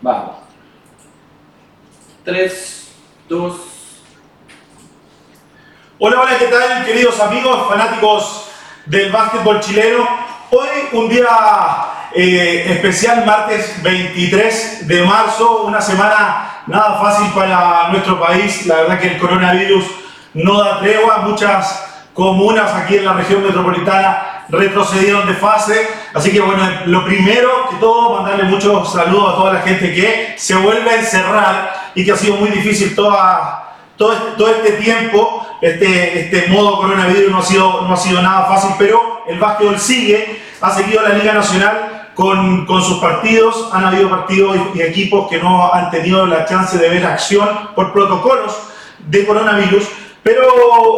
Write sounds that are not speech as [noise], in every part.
Vamos. 3, 2. Hola, hola, ¿qué tal, queridos amigos fanáticos del básquetbol chileno? Hoy un día eh, especial, martes 23 de marzo, una semana nada fácil para nuestro país. La verdad que el coronavirus no da tregua, muchas comunas aquí en la región metropolitana retrocedieron de fase. Así que bueno, lo primero que todo, mandarle muchos saludos a toda la gente que se vuelve a encerrar y que ha sido muy difícil toda, todo, este, todo este tiempo. Este, este modo coronavirus no ha, sido, no ha sido nada fácil, pero el básquetbol sigue, ha seguido la Liga Nacional con, con, sus partidos. Han habido partidos y, y, equipos que no han tenido la chance de ver acción por protocolos de coronavirus. Pero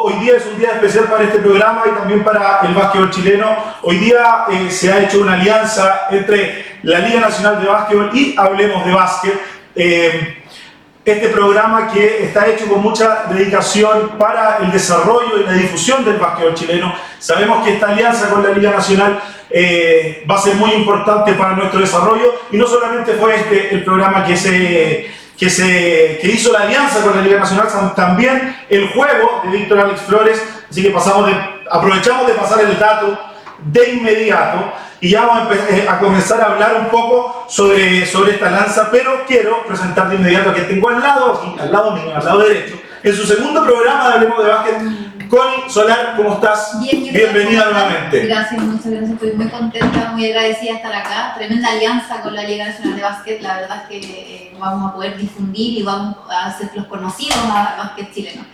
hoy día es un día especial para este programa y también para el básquetbol chileno. Hoy día eh, se ha hecho una alianza entre la Liga Nacional de Básquetbol y Hablemos de Básquet. Eh, este programa que está hecho con mucha dedicación para el desarrollo y la difusión del básquetbol chileno. Sabemos que esta alianza con la Liga Nacional eh, va a ser muy importante para nuestro desarrollo y no solamente fue este el programa que se, que, se, que hizo la alianza con la Liga Nacional, también el juego de Víctor Alex Flores, así que pasamos de, aprovechamos de pasar el dato de inmediato y ya vamos a, a, comenzar a hablar un poco sobre, sobre esta lanza, pero quiero presentar de inmediato a que tengo al lado, aquí, al lado mío, al lado derecho, en su segundo programa de Hablemos de Básquet, Connie Solar, ¿cómo estás? Bien, bien, Bienvenida nuevamente. Gracias, muchas gracias. Estoy muy contenta, muy agradecida de estar acá. Tremenda alianza con la Liga Nacional de Básquet. La verdad es que eh, vamos a poder difundir y vamos a hacerlos conocidos al básquet chileno.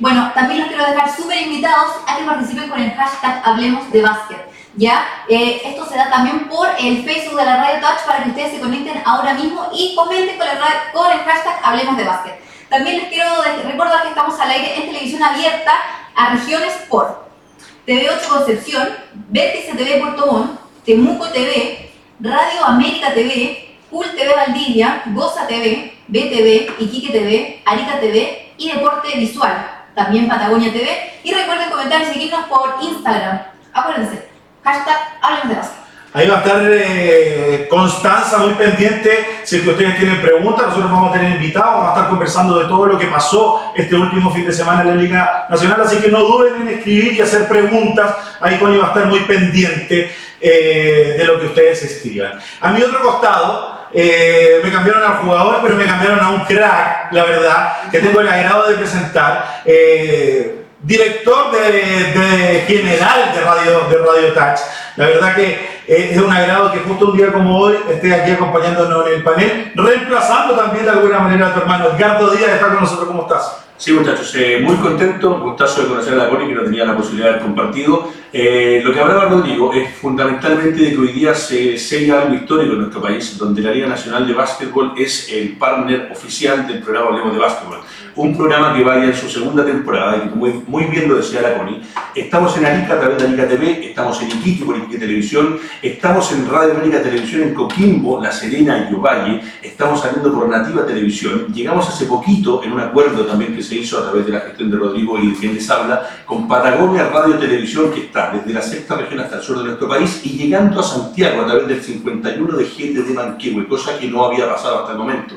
Bueno, también los quiero dejar súper invitados a que participen con el hashtag Hablemos de Básquet. ¿Ya? Eh, esto se da también por el Facebook de la Radio Touch para que ustedes se conecten ahora mismo y comenten con el, con el hashtag Hablemos de Básquet. También les quiero recordar que estamos al aire en televisión abierta a regiones por TV8 Concepción, Vértice TV Puerto Montt, Temuco TV, Radio América TV, Cool TV Valdivia, Goza TV, BTV, Iquique TV, Arica TV y Deporte Visual, también Patagonia TV. Y recuerden comentar y seguirnos por Instagram. Acuérdense, hashtag Hablemos de. Ahí va a estar eh, Constanza muy pendiente. Si es que ustedes tienen preguntas, nosotros vamos a tener invitados, vamos a estar conversando de todo lo que pasó este último fin de semana en la Liga Nacional. Así que no duden en escribir y hacer preguntas. Ahí Connie va a estar muy pendiente eh, de lo que ustedes escriban. A mi otro costado, eh, me cambiaron al jugador, pero me cambiaron a un crack, la verdad, que tengo el agrado de presentar. Eh, director de, de, general de Radio, de Radio Touch. La verdad que es un agrado que justo un día como hoy esté aquí acompañándonos en el panel, reemplazando también de alguna manera a tu hermano Edgardo Díaz, está con nosotros. ¿Cómo estás? Sí, muchachos, eh, muy contento, gustazo de conocer a la Connie que no tenía la posibilidad de compartido. Eh, lo que hablaba Rodrigo es fundamentalmente de que hoy día se sella algo histórico en nuestro país, donde la Liga Nacional de Básquetbol es el partner oficial del programa Hablemos de Básquetbol. Un programa que vaya en su segunda temporada y muy, muy bien lo decía la Connie. Estamos en Arica a través de Arica TV, estamos en Iquique por Iquique Televisión, estamos en Radio América Televisión en Coquimbo, La Serena y Ovalle, estamos saliendo por Nativa Televisión. Llegamos hace poquito en un acuerdo también que se hizo a través de la gestión de Rodrigo y de quien les habla, con Patagonia Radio Televisión, que está desde la sexta región hasta el sur de nuestro país y llegando a Santiago a través del 51 de gente de Manquehue, cosa que no había pasado hasta el momento.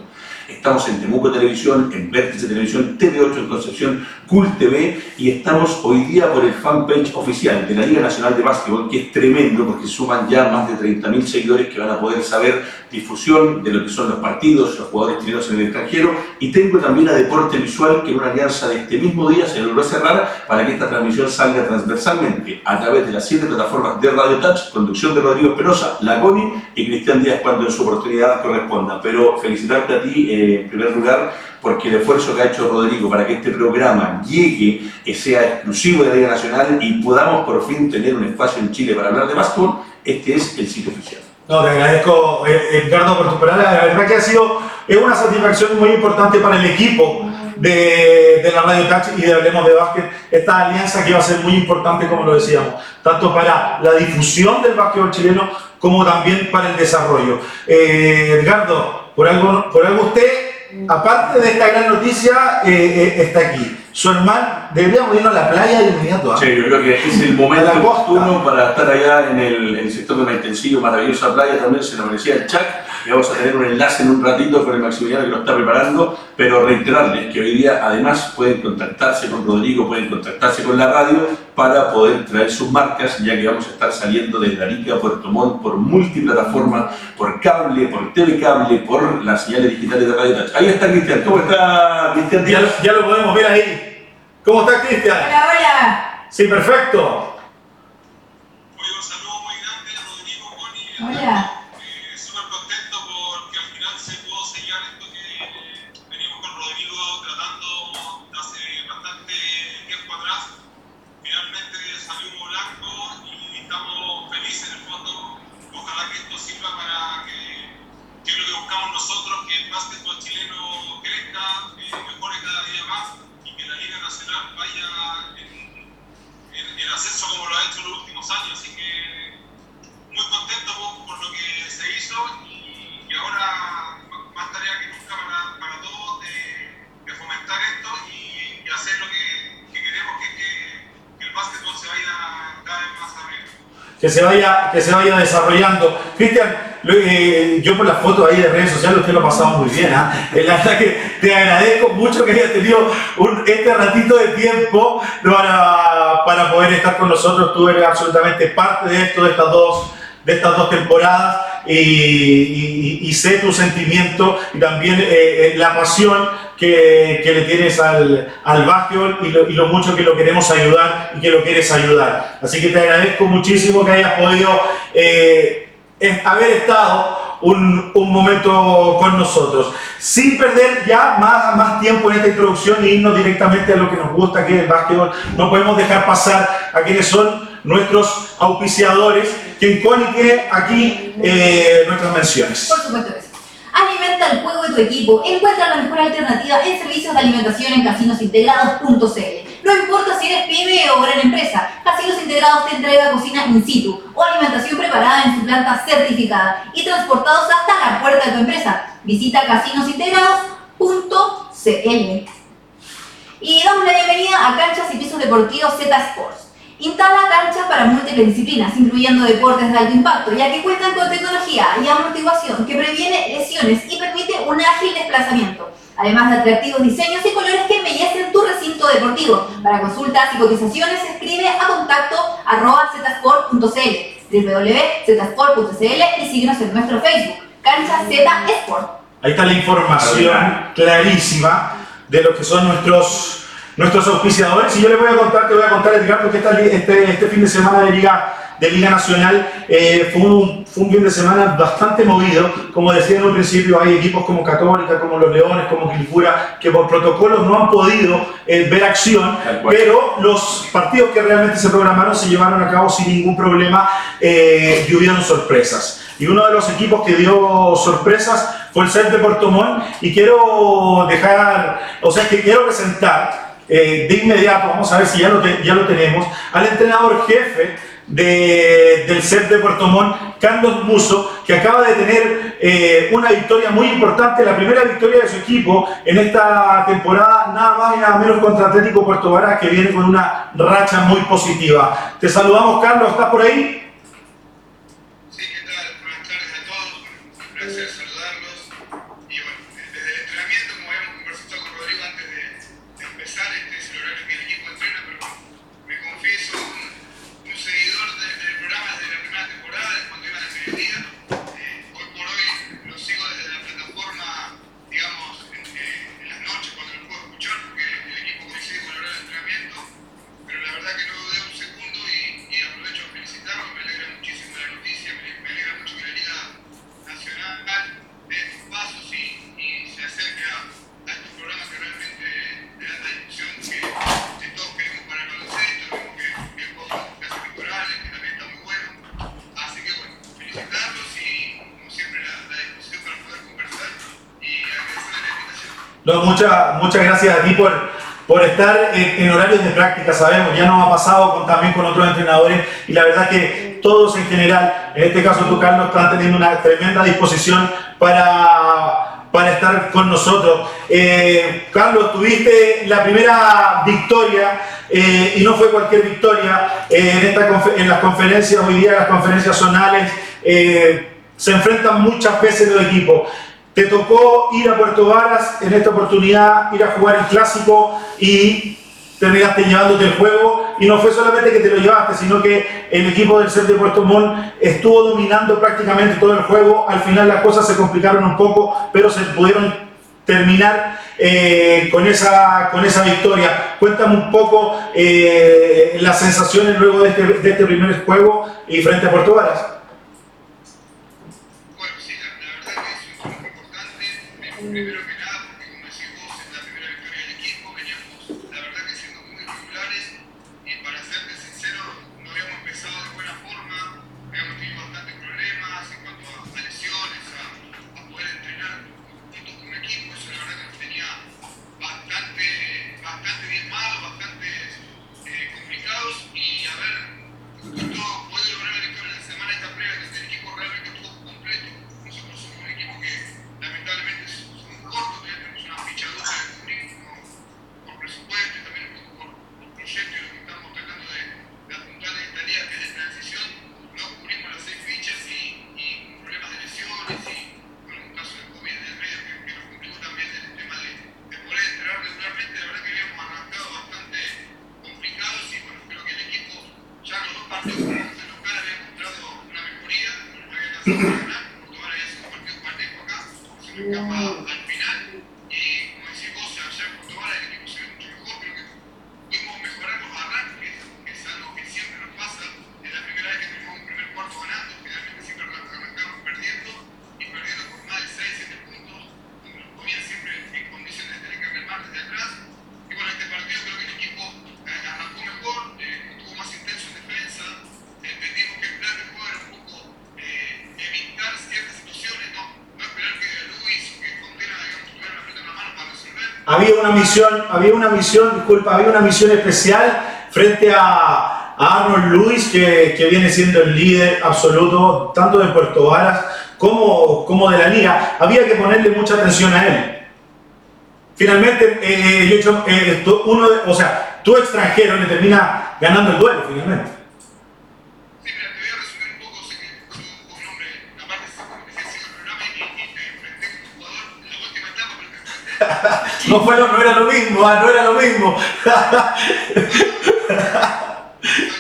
Estamos en Temuco Televisión, en Vértice Televisión, TV8 en Concepción, Cool TV y estamos hoy día por el fanpage oficial de la Liga Nacional de Básquetbol, que es tremendo porque suman ya más de 30.000 seguidores que van a poder saber difusión de lo que son los partidos, los jugadores chilenos en el extranjero y tengo también a Deporte Visual que en una alianza de este mismo día se logró cerrar para que esta transmisión salga transversalmente a través de las siete plataformas de Radio Touch, conducción de Rodrigo Espinosa, Lagoni y Cristian Díaz cuando en su oportunidad corresponda. Pero felicitarte a ti eh, en primer lugar porque el esfuerzo que ha hecho Rodrigo para que este programa llegue, y sea exclusivo de la Liga Nacional y podamos por fin tener un espacio en Chile para hablar de básquetbol, este es el sitio oficial. No, te agradezco, Edgardo, por tu palabra. La verdad que ha sido es una satisfacción muy importante para el equipo de, de la Radio Touch y de Hablemos de Básquet. Esta alianza que va a ser muy importante, como lo decíamos, tanto para la difusión del básquetbol chileno como también para el desarrollo. Eh, Edgardo, por algo, por algo usted, aparte de esta gran noticia, eh, eh, está aquí. Su hermano, deberíamos irnos a la playa de inmediato. ¿ah? Sí, yo creo que es el momento oportuno para estar allá en el, en el sector de Maitencillo, maravillosa playa también, se nos merecía el Chac. Y vamos a tener un enlace en un ratito con el Maximiliano que lo está preparando, pero reiterarles que hoy día además pueden contactarse con Rodrigo, pueden contactarse con la radio para poder traer sus marcas, ya que vamos a estar saliendo desde Arica a Puerto Montt por multiplataforma, por cable, por telecable, por las señales digitales de Radio Touch. Ahí está Cristian, ¿cómo está Cristian Ya, ya lo podemos ver ahí. ¿Cómo está Cristian? Hola, hola. Sí, perfecto. Que se vaya, que se vaya desarrollando. Cristian, eh, yo por las fotos ahí de redes sociales usted lo ha pasado muy bien. ¿ah? Eh, La verdad que te agradezco mucho que hayas tenido un- este ratito de tiempo para, para poder estar con nosotros. Tú eres absolutamente parte de esto, de estas dos, de estas dos temporadas y, y- y sé tu sentimiento y también eh, eh, la pasión que, que le tienes al, al básquetbol y lo, y lo mucho que lo queremos ayudar y que lo quieres ayudar. Así que te agradezco muchísimo que hayas podido eh, es- haber estado un, un momento con nosotros. Sin perder ya más, más tiempo en esta introducción e irnos directamente a lo que nos gusta, que es el básquetbol, no podemos dejar pasar a quienes son nuestros auspiciadores, quien Connie tiene aquí eh, nuestras menciones. Por supuesto. Alimenta el juego de tu equipo. Encuentra la mejor alternativa en servicios de alimentación en casinosintegrados.cl. No importa si eres pyme o gran empresa, Casinos Integrados te entrega cocina in situ o alimentación preparada en su planta certificada y transportados hasta la puerta de tu empresa. Visita casinosintegrados.cl. Y damos la bienvenida a Canchas y Pisos Deportivos Z Sports. Instala canchas para múltiples disciplinas, incluyendo deportes de alto impacto, ya que cuentan con tecnología y amortiguación que previene lesiones y permite un ágil desplazamiento, además de atractivos diseños y colores que embellecen tu recinto deportivo. Para consultas y cotizaciones, escribe a contacto arroba zsport.cl, www.zsport.cl y síguenos en nuestro Facebook, Cancha Z Sport. Ahí está la información clarísima de lo que son nuestros, nuestros auspiciadores. Y yo les voy a contar, te voy a contar, Edgardo, que esta este, este fin de semana de Liga, de Liga Nacional eh, fue, un, fue un fin de semana bastante movido. Como decía en un principio, hay equipos como Católica, como los Leones, como Quilpura, que por protocolos no han podido eh, ver acción, pero los partidos que realmente se programaron se llevaron a cabo sin ningún problema eh, y hubieron sorpresas. Y uno de los equipos que dio sorpresas fue el CEP de Puerto Montt y quiero dejar, o sea, que quiero presentar eh, de inmediato, vamos a ver si ya lo, tenemos, al entrenador jefe de- del CEP de Puerto Montt, Carlos Muso, que acaba de tener eh, una victoria muy importante, la primera victoria de su equipo en esta temporada, nada más y nada menos contra Atlético Puerto Varas, que viene con una racha muy positiva. Te saludamos, Carlos, ¿estás por ahí? y, como siempre, la, la discusión para poder conversar. Y agradecer la invitación. No, mucha, muchas gracias a ti por, por estar en, horarios de práctica, sabemos, ya nos ha pasado también con otros entrenadores y la verdad que todos en general, en este caso tú Carlos, están teniendo una tremenda disposición para, para estar con nosotros. Eh, Carlos, tuviste la primera victoria eh, y no fue cualquier victoria eh, en, esta, en las conferencias, hoy día las conferencias zonales. Eh, se enfrentan muchas veces los equipos. Te tocó ir a Puerto Varas en esta oportunidad, ir a jugar el clásico y terminaste llevándote el juego y no fue solamente que te lo llevaste, sino que el equipo del centro de Puerto Montt estuvo dominando prácticamente todo el juego, al final las cosas se complicaron un poco, pero se pudieron terminar eh, con, esa, con esa victoria. Cuéntame un poco eh, las sensaciones luego de este, de este primer juego y frente a Puerto Varas. libro. Thank you. [coughs] había una misión, disculpa, había una misión especial frente a, a Arnold Luis, que, viene siendo el líder absoluto tanto de Puerto Varas como, como de la liga. Había que ponerle mucha atención a él. Finalmente, eh, eh yo, eh, uno, o sea, tu extranjero le termina ganando el duelo, finalmente. No, fue lo, era lo mismo, no era lo mismo. Ah, [laughs]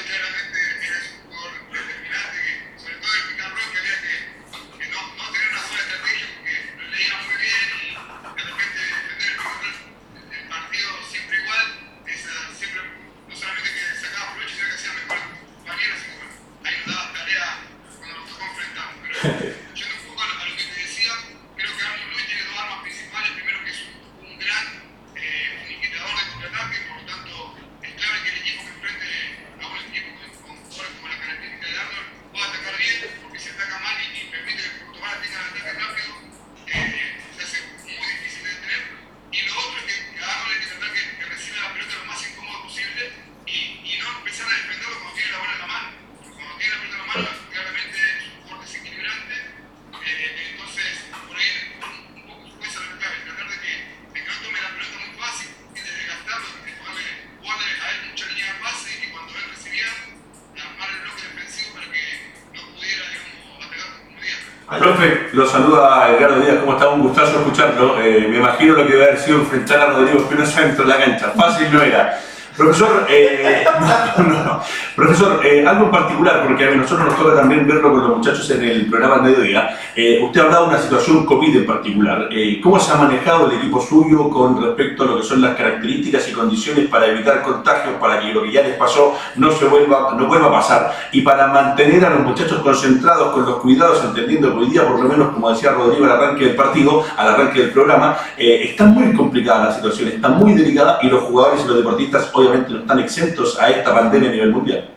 saluda a Edgardo Díaz, ¿cómo está? Un gustazo escucharlo. Eh, me imagino lo que debe haber sido enfrentar a Rodrigo Espinosa dentro de la cancha. Fácil no era. Profesor, eh, [laughs] no, no, no. Profesor eh, algo en particular, porque a nosotros nos toca también verlo con los muchachos en el programa al mediodía. Eh, usted hablaba de una situación COVID en particular. Eh, ¿Cómo se ha manejado el equipo suyo con respecto a lo que son las características y condiciones para evitar contagios, para que lo que ya les pasó no se vuelva, no vuelva a pasar? Y para mantener a los muchachos concentrados con los cuidados, entendiendo que hoy día, por lo menos, como decía Rodrigo al arranque del partido, al arranque del programa, eh, está muy complicada la situación, está muy delicada y los jugadores y los deportistas obviamente no están exentos a esta pandemia a nivel mundial.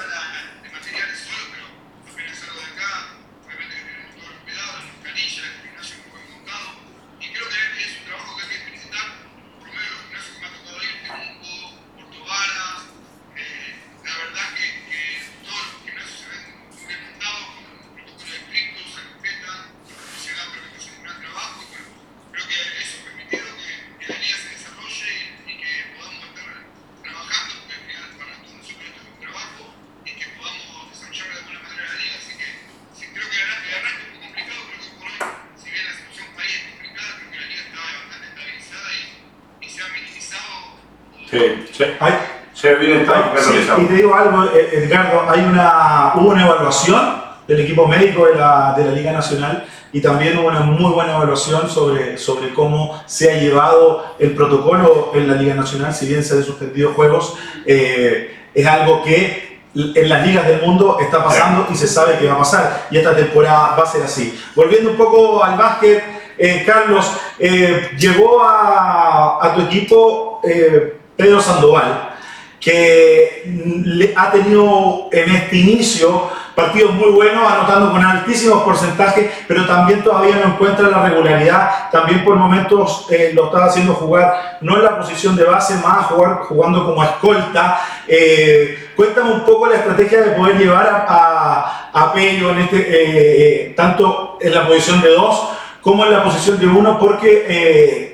Sí. Hay, se viene sí, y te digo algo, eh, Edgardo, hay una, hubo una evaluación del equipo médico de la, de la Liga Nacional y también hubo una muy buena evaluación sobre, sobre cómo se ha llevado el protocolo en la Liga Nacional, si bien se han suspendido juegos, eh, es algo que en las ligas del mundo está pasando y se sabe que va a pasar. Y esta temporada va a ser así. Volviendo un poco al básquet, eh, Carlos, eh, llegó a, a, tu equipo eh, Pedro Sandoval, que ha tenido en este inicio partidos muy buenos, anotando con altísimos porcentajes, pero también todavía no encuentra la regularidad. También por momentos eh, lo estaba haciendo jugar no en la posición de base, más jugar, jugando como escolta. Eh, cuéntame un poco la estrategia de poder llevar a, a, en este, eh, eh, tanto en la posición de 2 como en la posición de 1, porque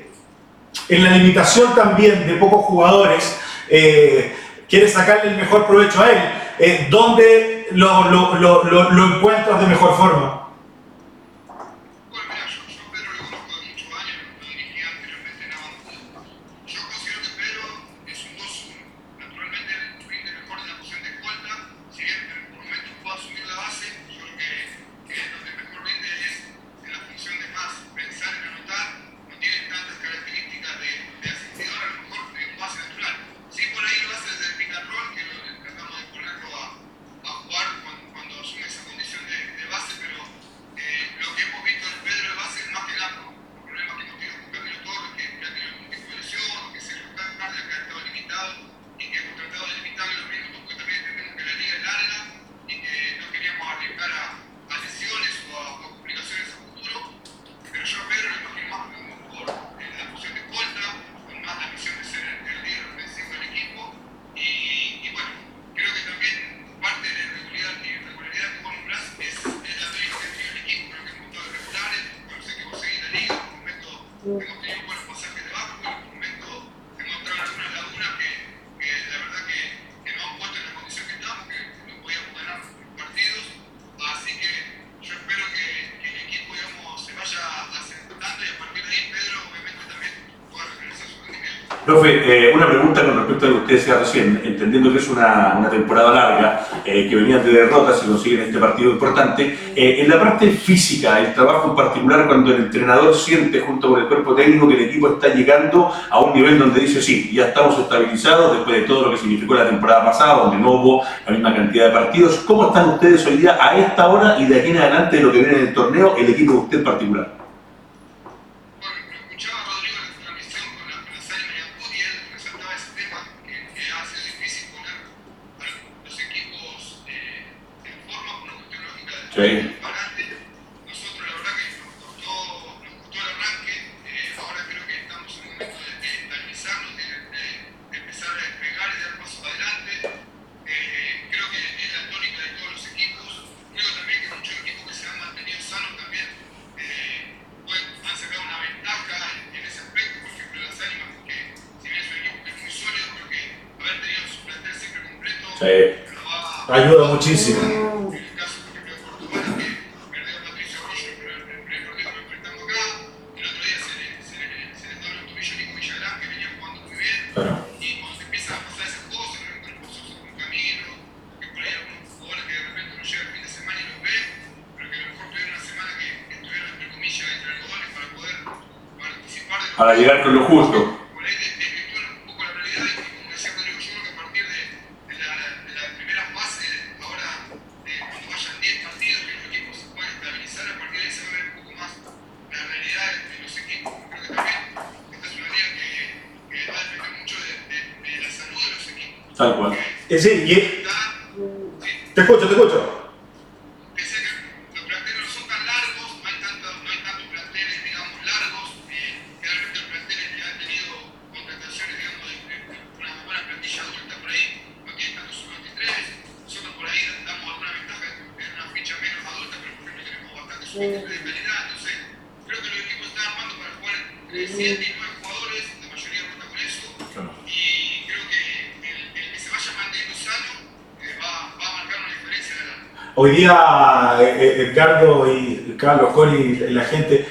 en la limitación también de pocos jugadores, eh, quiere sacarle el mejor provecho a él. Eh, ¿Dónde lo, lo encuentras de mejor forma? Profe, eh, una pregunta con respecto a lo que usted decía recién, entendiendo que es una, temporada larga, eh, que venían de derrotas y consiguen este partido importante. Eh, en la parte física, el trabajo en particular, cuando el entrenador siente junto con el cuerpo técnico que el equipo está llegando a un nivel donde dice, sí, ya estamos estabilizados después de todo lo que significó la temporada pasada, donde no hubo la misma cantidad de partidos. ¿Cómo están ustedes hoy día a esta hora y de aquí en adelante de lo que viene en el torneo, el equipo de usted en particular? ayuda muchísimo.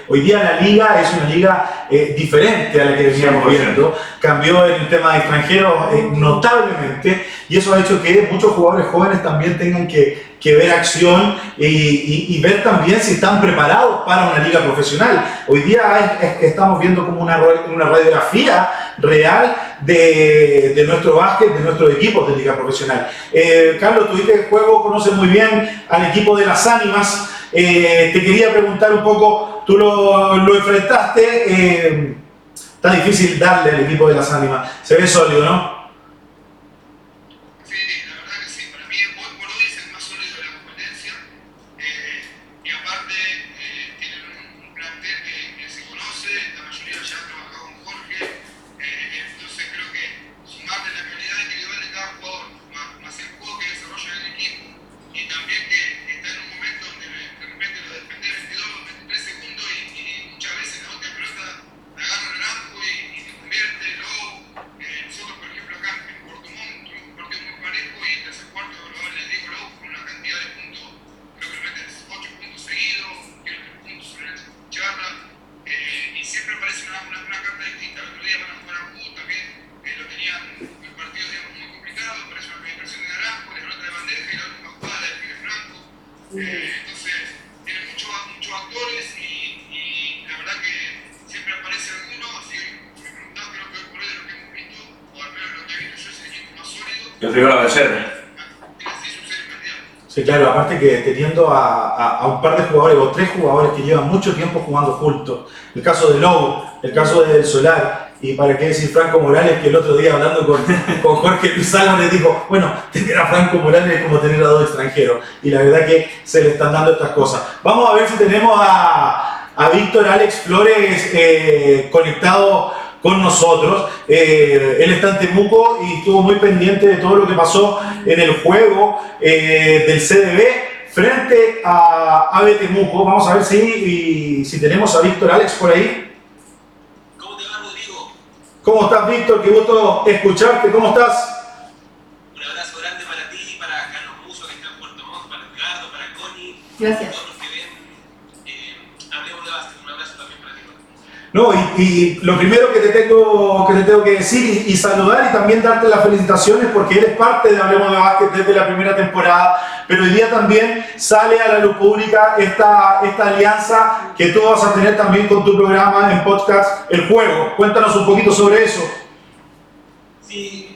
Hoy día la liga es una liga eh, diferente a la que veníamos 100%. viendo. Cambió el tema de extranjeros eh, notablemente y eso ha hecho que muchos jugadores jóvenes también tengan que, que ver acción y, y- y ver también si están preparados para una liga profesional. Hoy día es- es que estamos viendo como una, una radiografía real de, de nuestro básquet, de nuestros equipos de liga profesional. Eh, Carlos, tuviste el juego, conoces muy bien al equipo de las ánimas. Eh, te quería preguntar un poco, tú lo, lo enfrentaste, eh, está difícil darle al equipo de las ánimas, se ve sólido, ¿no? Teniendo a, un par de jugadores o tres jugadores que llevan mucho tiempo jugando juntos, el caso de Lowe, el caso de Solar, y para qué decir Franco Morales, que el otro día hablando [laughs] con, Jorge Luis Álvarez dijo, bueno, tener a Franco Morales es como tener a dos extranjeros, y la verdad que se le están dando estas cosas. Vamos a ver si tenemos a, a Víctor Alex Flores eh, conectado con nosotros. Eh, él está en Temuco y estuvo muy pendiente de todo lo que pasó en el juego eh, del CDB frente a AVE Temuco. Vamos a ver si, y- si tenemos a Víctor Alex por ahí. ¿Cómo te va, Rodrigo? ¿Cómo estás, Víctor? Qué gusto escucharte. ¿Cómo estás? Un abrazo grande para ti, para Carlos Muso, que está en Puerto Montt, para Edgardo, para Connie, Gracias. todos los que ven. Hablemos de básquet. Un abrazo también para ti. No, y, y lo primero que te tengo que, te tengo que decir y, y saludar y también darte las felicitaciones porque eres parte de Hablemos de Básquet desde la primera temporada, pero hoy día también sale a la luz pública esta, esta alianza que tú vas a tener también con tu programa en podcast El Juego. Cuéntanos un poquito sobre eso. Sí,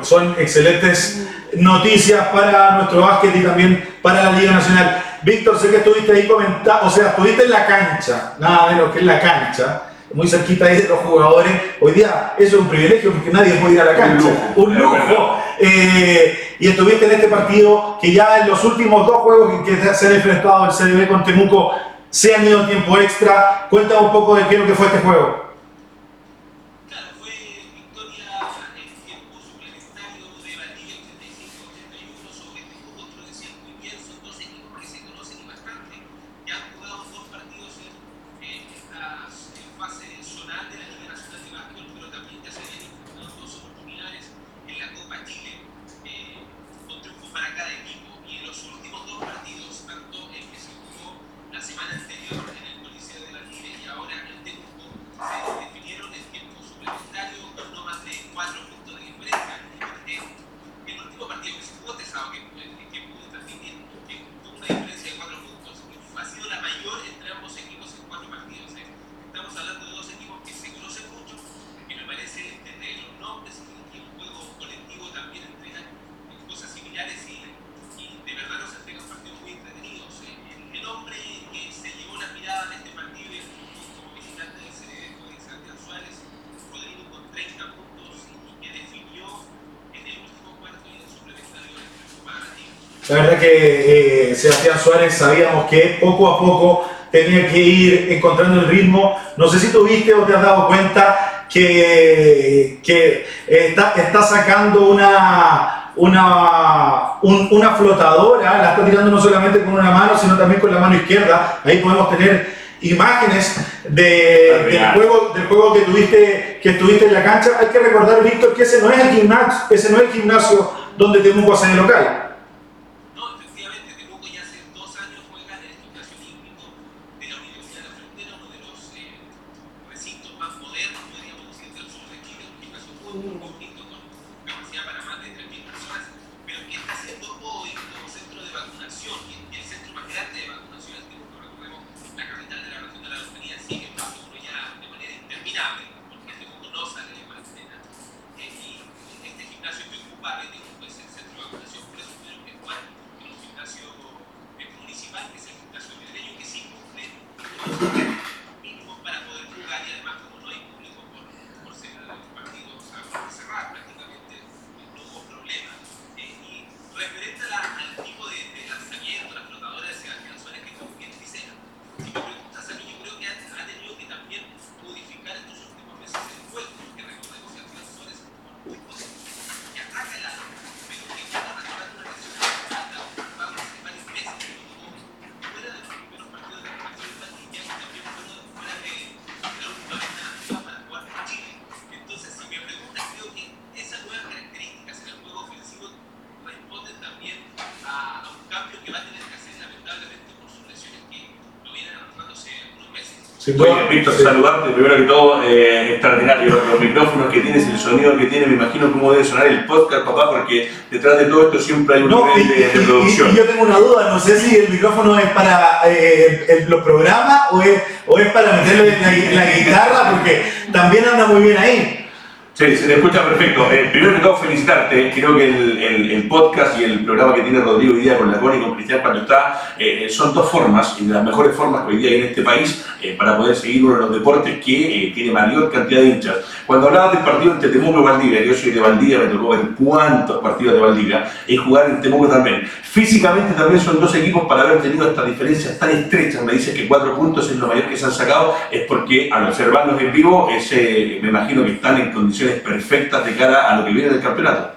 Bueno, son excelentes noticias para nuestro básquet y también para la Liga Nacional. Víctor, sé que estuviste ahí comentando, o sea, estuviste en la cancha, nada menos que en la cancha, muy cerquita ahí de los jugadores. Hoy día eso es un privilegio porque nadie puede ir a la cancha, un lujo, lujo. Eh, y estuviste en este partido que ya en los últimos dos juegos que que se han enfrentado el CDB con Temuco se han ido a tiempo extra. Cuéntame un poco de qué es lo que fue este juego. Claro, fue victoria en tiempo suplementario de Valdivia 85-81 sobre Temuco, otro de decía muy bien, son dos equipos que se conocen y bastante, ya han jugado dos partidos en, en esta en fase zonal de la Liga Nacional de Básquetbol, pero también ya se habían disputado dos oportunidades en la Copa Chile, eh, con triunfo para cada equipo, y el La verdad que eh, Sebastián Suárez sabíamos que poco a poco tenía que ir encontrando el ritmo. No sé si tuviste o te has dado cuenta que, que está, está sacando una, una, un- una flotadora, la está tirando no solamente con una mano, sino también con la mano izquierda. Ahí podemos tener imágenes de, del, juego, del juego que tuviste, que estuviste en la cancha. Hay que recordar, Víctor, que ese no es el gimnasio, ese no es el gimnasio donde Temuco hace de local. No, efectivamente, Temuco ya hace dos años juega en el gimnasio olímpico de la Universidad de la Frontera, uno de los eh, recintos más modernos, podríamos decir, del sur de Chile, un gimnasio muy, muy bonito, con capacidad para más de 3.000 personas, pero que está siendo hoy como centro de vacunación, y el centro más grande de vacunación en Temuco, recordemos, la capital de la región de la Araucanía, sigue el paso uno ya de manera interminable, porque Temuco no sale de cuarentena. Eh, y este gimnasio que ocupa de Temuco es el centro de vacunación, por eso tuvieron que jugar en un gimnasio eh, municipal, que es el gimnasio madrileño, que sí cumple los mínimos para poder jugar y además como no hay público por, por ser partidos a puerta cerrada prácticamente, no hubo problema. Eh, y referente a la- al tipo de, de lanzamiento, las flotadoras de Sebastián Suárez que tú bien dices, si me preguntas a mí, yo creo que ha, ha tenido que también modificar estos últimos meses el juego, porque recordemos que Sebastián Suárez es un jugador muy potente, que ataca el área, pero que cada rato una lesión alta, va a ser varios meses, que estuvo fuera de los primeros partidos de la Nacional y ya también fuera, fuera de la última vez nativa para jugar por Chile. Entonces, si me preguntas, creo que esas nuevas características en el juego ofensivo responden también a, a un cambio que va a tener que hacer lamentablemente por sus lesiones que lo vienen arrastrando hace unos meses. Sin duda, Oye, Víctor, sí. saludarte, primero que todo, eh, extraordinario, los micrófonos que tienes, el sonido que tiene, me imagino cómo debe sonar el podcast, papá, porque detrás de todo esto siempre hay un No, y, nivel de, producción. y yo tengo una duda, no sé si el micrófono es para eh, el- los programas o es, o es para meterle la, la guitarra, porque también anda muy bien ahí. Sí, se te escucha perfecto. Eh, primero que todo, felicitarte. Creo que el, el- el podcast y el programa que tiene Rodrigo hoy día con la Connie y con Cristian cuando está, eh, son dos formas, y de las mejores formas que hoy día hay en este país, eh, para poder seguir uno de los deportes que eh, tiene mayor cantidad de hinchas. Cuando hablabas del partido entre Temuco y Valdivia, yo soy de Valdivia, me tocó ver cuántos partidos de Valdivia, y jugar en Temuco también. Físicamente también son dos equipos para haber tenido estas diferencias tan estrechas. Me dices que cuatro puntos es lo mayor que se han sacado, es porque al observarlos en vivo, ese, me imagino que están en condiciones perfectas de cara a lo que viene del campeonato.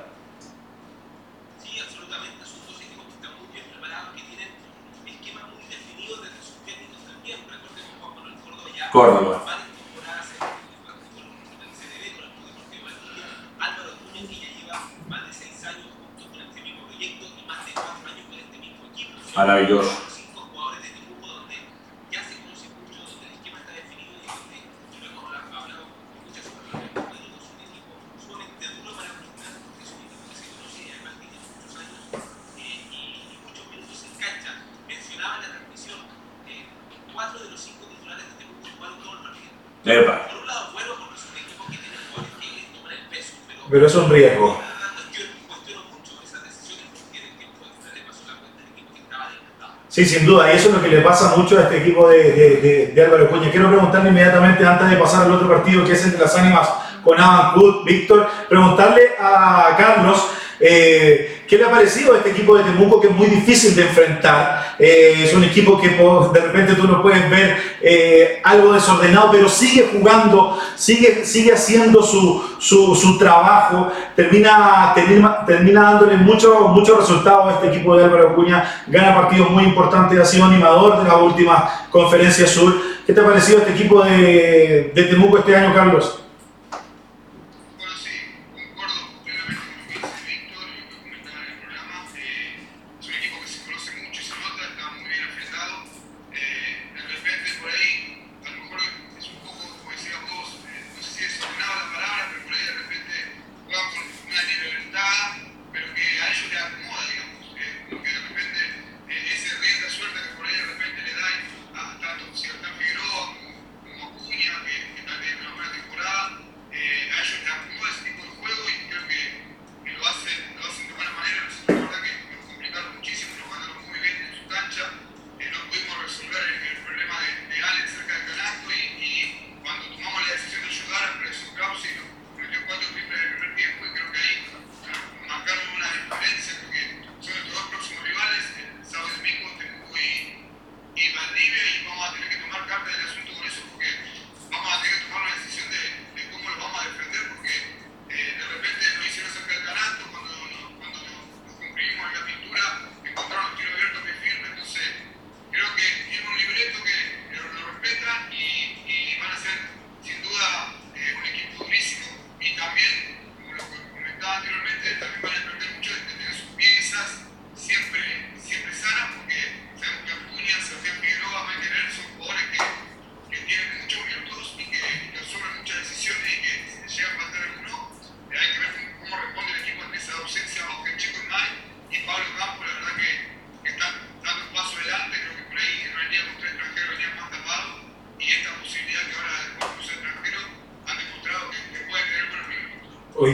Sí, absolutamente. Son dos equipos que están muy bien preparados, que tienen esquemas muy definidos desde sus técnicos también. Recordemos Juan Manuel Córdoba ya Córdoba. varias temporadas en el fútbol en el CDB con el Club Deportivo Valdivia. Álvaro Acuña que ya lleva más de seis años junto con este mismo proyecto y más de cuatro años con este mismo equipo. Son Maravilloso. Cinco jugadores de Temuco donde ya se conoce mucho, donde el esquema está definido y donde, y lo hemos hablado hablado con muchas ocasiones, Rodrigo es un equipo sumamente duro para enfrentar porque es un equipo que se conoce y además tiene muchos años eh, y, y muchos minutos en cancha. Mencionaba en la transmisión, eh, cuatro de los cinco titulares de Temuco jugaron todo el partido. Epa. Por un lado, bueno, porque es un equipo que tiene jugadores que le toman el peso, pero, Pero es un riesgo. cuestiono, cuestiono mucho esas decisiones porque en el tiempo extra le pasó la cuenta al equipo que estaba adelantado. Sí, sin duda, y eso es lo que le pasa mucho a este equipo de, de, de- de Álvaro Cuña. Quiero preguntarle inmediatamente, antes de pasar al otro partido que es entre las ánimas con Adam Hood, Víctor, preguntarle a Carlos eh, qué le ha parecido a este equipo de Temuco que es muy difícil de enfrentar. Eh, es un equipo que de repente tú lo puedes ver eh, algo desordenado, pero sigue jugando, sigue, sigue haciendo su, su, su trabajo, termina, termina, termina dándole muchos mucho resultados a este equipo de Álvaro Acuña, gana partidos muy importantes, ha sido animador de la última conferencia sur. ¿Qué te ha parecido este equipo de, de Temuco este año, Carlos?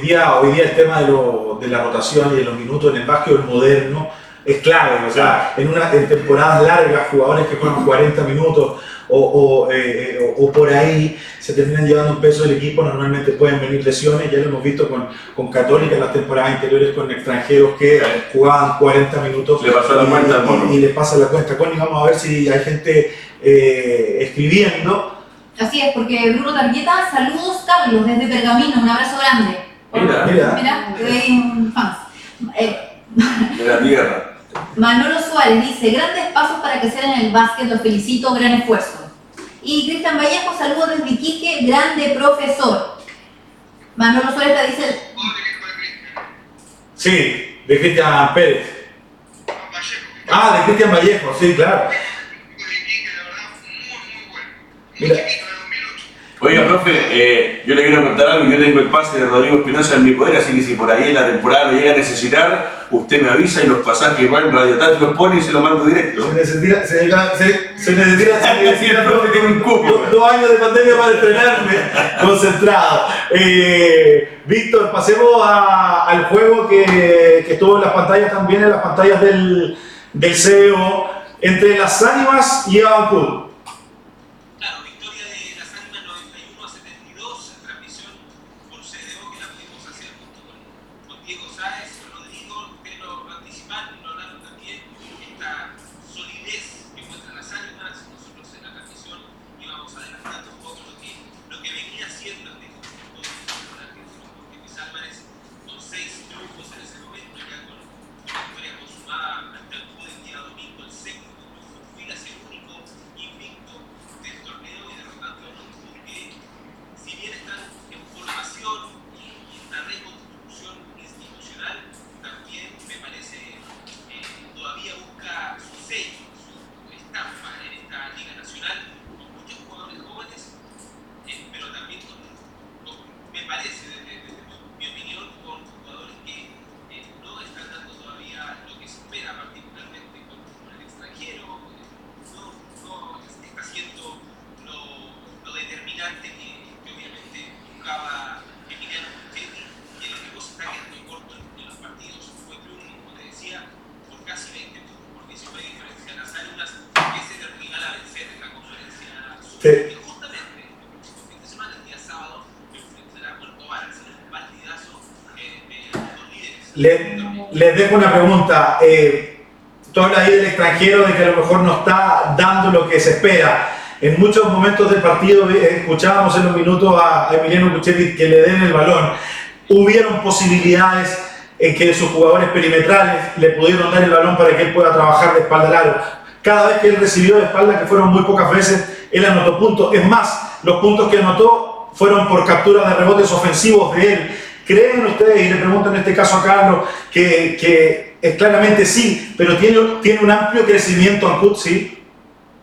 Día, hoy día el tema de, lo- de la rotación y de los minutos en el básquetbol moderno es clave. O sea, en, una, en temporadas largas, jugadores que juegan 40 minutos o, o, eh, o- o por ahí se terminan llevando un peso del equipo, normalmente pueden venir lesiones. Ya lo hemos visto con, con Católica en las temporadas anteriores con extranjeros que jugaban 40 minutos. Le pasó la y- cuenta al y- mono. Y, le pasa la cuenta. Connie, vamos a ver si hay gente eh, escribiendo. Así es, porque Bruno Targueta, saludos Carlos desde Pergamino, un abrazo grande. Mira. Mira. Fans. Eh, De la tierra. Manolo Suárez dice, grandes pasos para crecer en el básquet, los felicito, gran esfuerzo. Y Cristian Vallejo, saludos desde Iquique, grande profesor. Manolo Suárez te dice. Sí, de Cristian Pérez. Ah, de Cristian Vallejo, sí, claro. Mira. Chiquito, de 2008. Oiga, profe, eh, yo le quiero contar algo. Yo tengo el pase de Rodrigo Espinosa en mi poder, así que si por ahí en la temporada lo llega a necesitar, usted me avisa y los pasajes van en Radio Tal, los pone y se los mando directo. Se necesita, se, necesita- se, se necesita, se [laughs] necesita El profe tiene un cupo. dos, años de pandemia para entrenarme concentrado. Eh, Víctor, pasemos a- al juego que, que estuvo en las pantallas también, en las pantallas del, del CEO, entre las ánimas y Abancourt. Claro, victoria de las ánimas 91 a 72, transmisión por CDO que la pudimos hacer junto con, con Diego Sáez, Rodrigo, ustedes lo anticiparon, lo hablaron también, esta solidez que muestran las ánimas, nosotros en la transmisión íbamos adelantando un poco lo que, lo que venía haciendo este conjunto porque Luis Álvarez con seis triunfos en ese momento, ya con una victoria consumada ante el Jude el día domingo, el sexto triunfo, filas el único invicto del torneo y derrotando a un equipo que, si bien están en formación y y en una reconstrucción institucional, también me parece eh, todavía busca su sello, su estampa en esta Liga Nacional, con muchos jugadores jóvenes, eh, pero también con, con- me parece, desde, desde mi opinión, con jugadores que eh, no están dando todavía lo que se espera, particularmente con, con el extranjero, eh, no, no está siendo lo, lo determinante que, que obviamente buscaba Emiliano Puchetti y el equipo se está quedando corto en, en los partidos. Fue triunfo, como te decía, por casi 20 puntos, por 19 diferencia las ánimas, que es el rival a vencer en la conferencia sur. Sí. Y justamente el próximo fin de semana, el día sábado, enfrentará a Puerto Varas en un partidazo eh, de los líderes. Le- les dejo una pregunta. Eh, tú hablas ahí del extranjero, de que a lo mejor no está dando lo que se espera. En muchos momentos del partido eh, escuchábamos en los minutos a, Emiliano Kuchevic que le den el balón. Hubieron posibilidades en que sus jugadores perimetrales le pudieron dar el balón para que él pueda trabajar de espalda al aro. Cada vez que él recibió de espalda, que fueron muy pocas veces, él anotó puntos. Es más, los puntos que anotó fueron por captura de rebotes ofensivos de él. ¿Creen ustedes, y le pregunto en este caso a Carlos, que, que es claramente sí, pero tiene, tiene un amplio crecimiento Ancud, sí?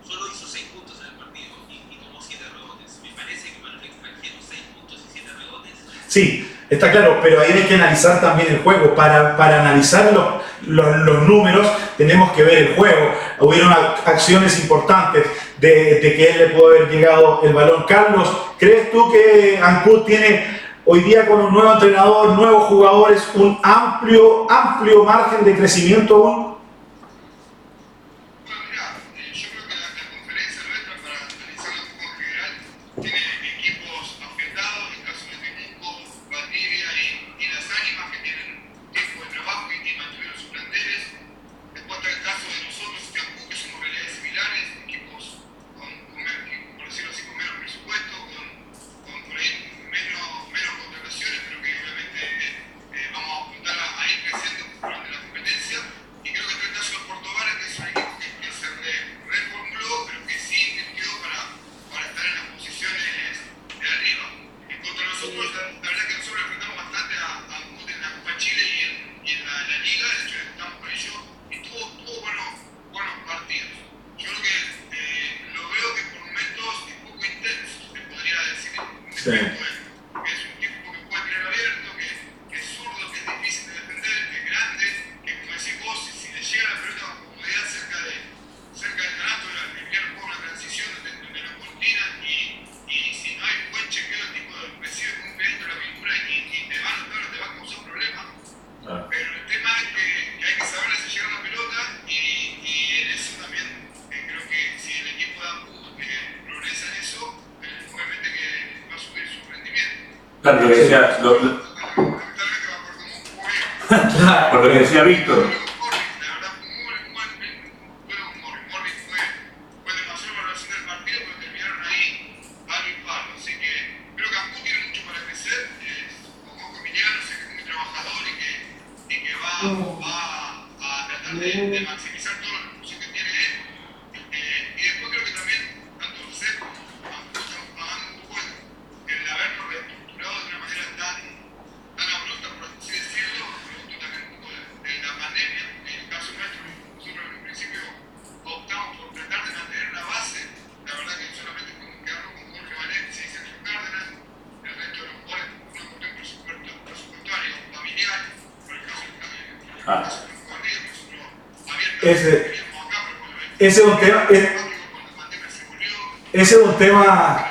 Solo hizo 6 puntos en el partido y, y tomó 7 rebotes. Me parece que para extranjero 6 puntos y 7 rebotes Sí, está claro, pero ahí hay que analizar también el juego. Para, para analizar los, los, los números tenemos que ver el juego. Hubieron ac- acciones importantes de, de que él le pudo haber llegado el balón. Carlos, ¿crees tú que Ancud tiene hoy día con un nuevo entrenador, nuevos jugadores, un amplio, amplio margen de crecimiento? Decía Víctor. Morris, la verdad, fue un muy buen, bueno con Morris. Morris fue, fue demasiado valoración del partido, pero terminaron ahí palo y palo. Así que creo que Ampú tiene mucho para crecer. Es como Emiliano, sé que es muy trabajador y que, y que va, va a tratar de, de maximizar toda la recursos que tiene él. Eh, y después creo que también, tanto José como Ampú estamos pagando un poco el, el habernos reestructurado de una manera tan tan abrupta, por así decirlo, producto también un poco de, de la pandemia. En el caso nuestro, nosotros en un principio optamos por tratar de mantener una base. La verdad que solamente podemos quedarnos con Jorge Valencia y Sergio Cárdenas. El resto de los jugadores, una cuestión presupuesto, presupuestaria o familiar, por el caso del Ah. por el caso de los jugadores, nosotros abiertamente Ese- queríamos acá, pero bueno, ese es un tema, es- ese es un tema.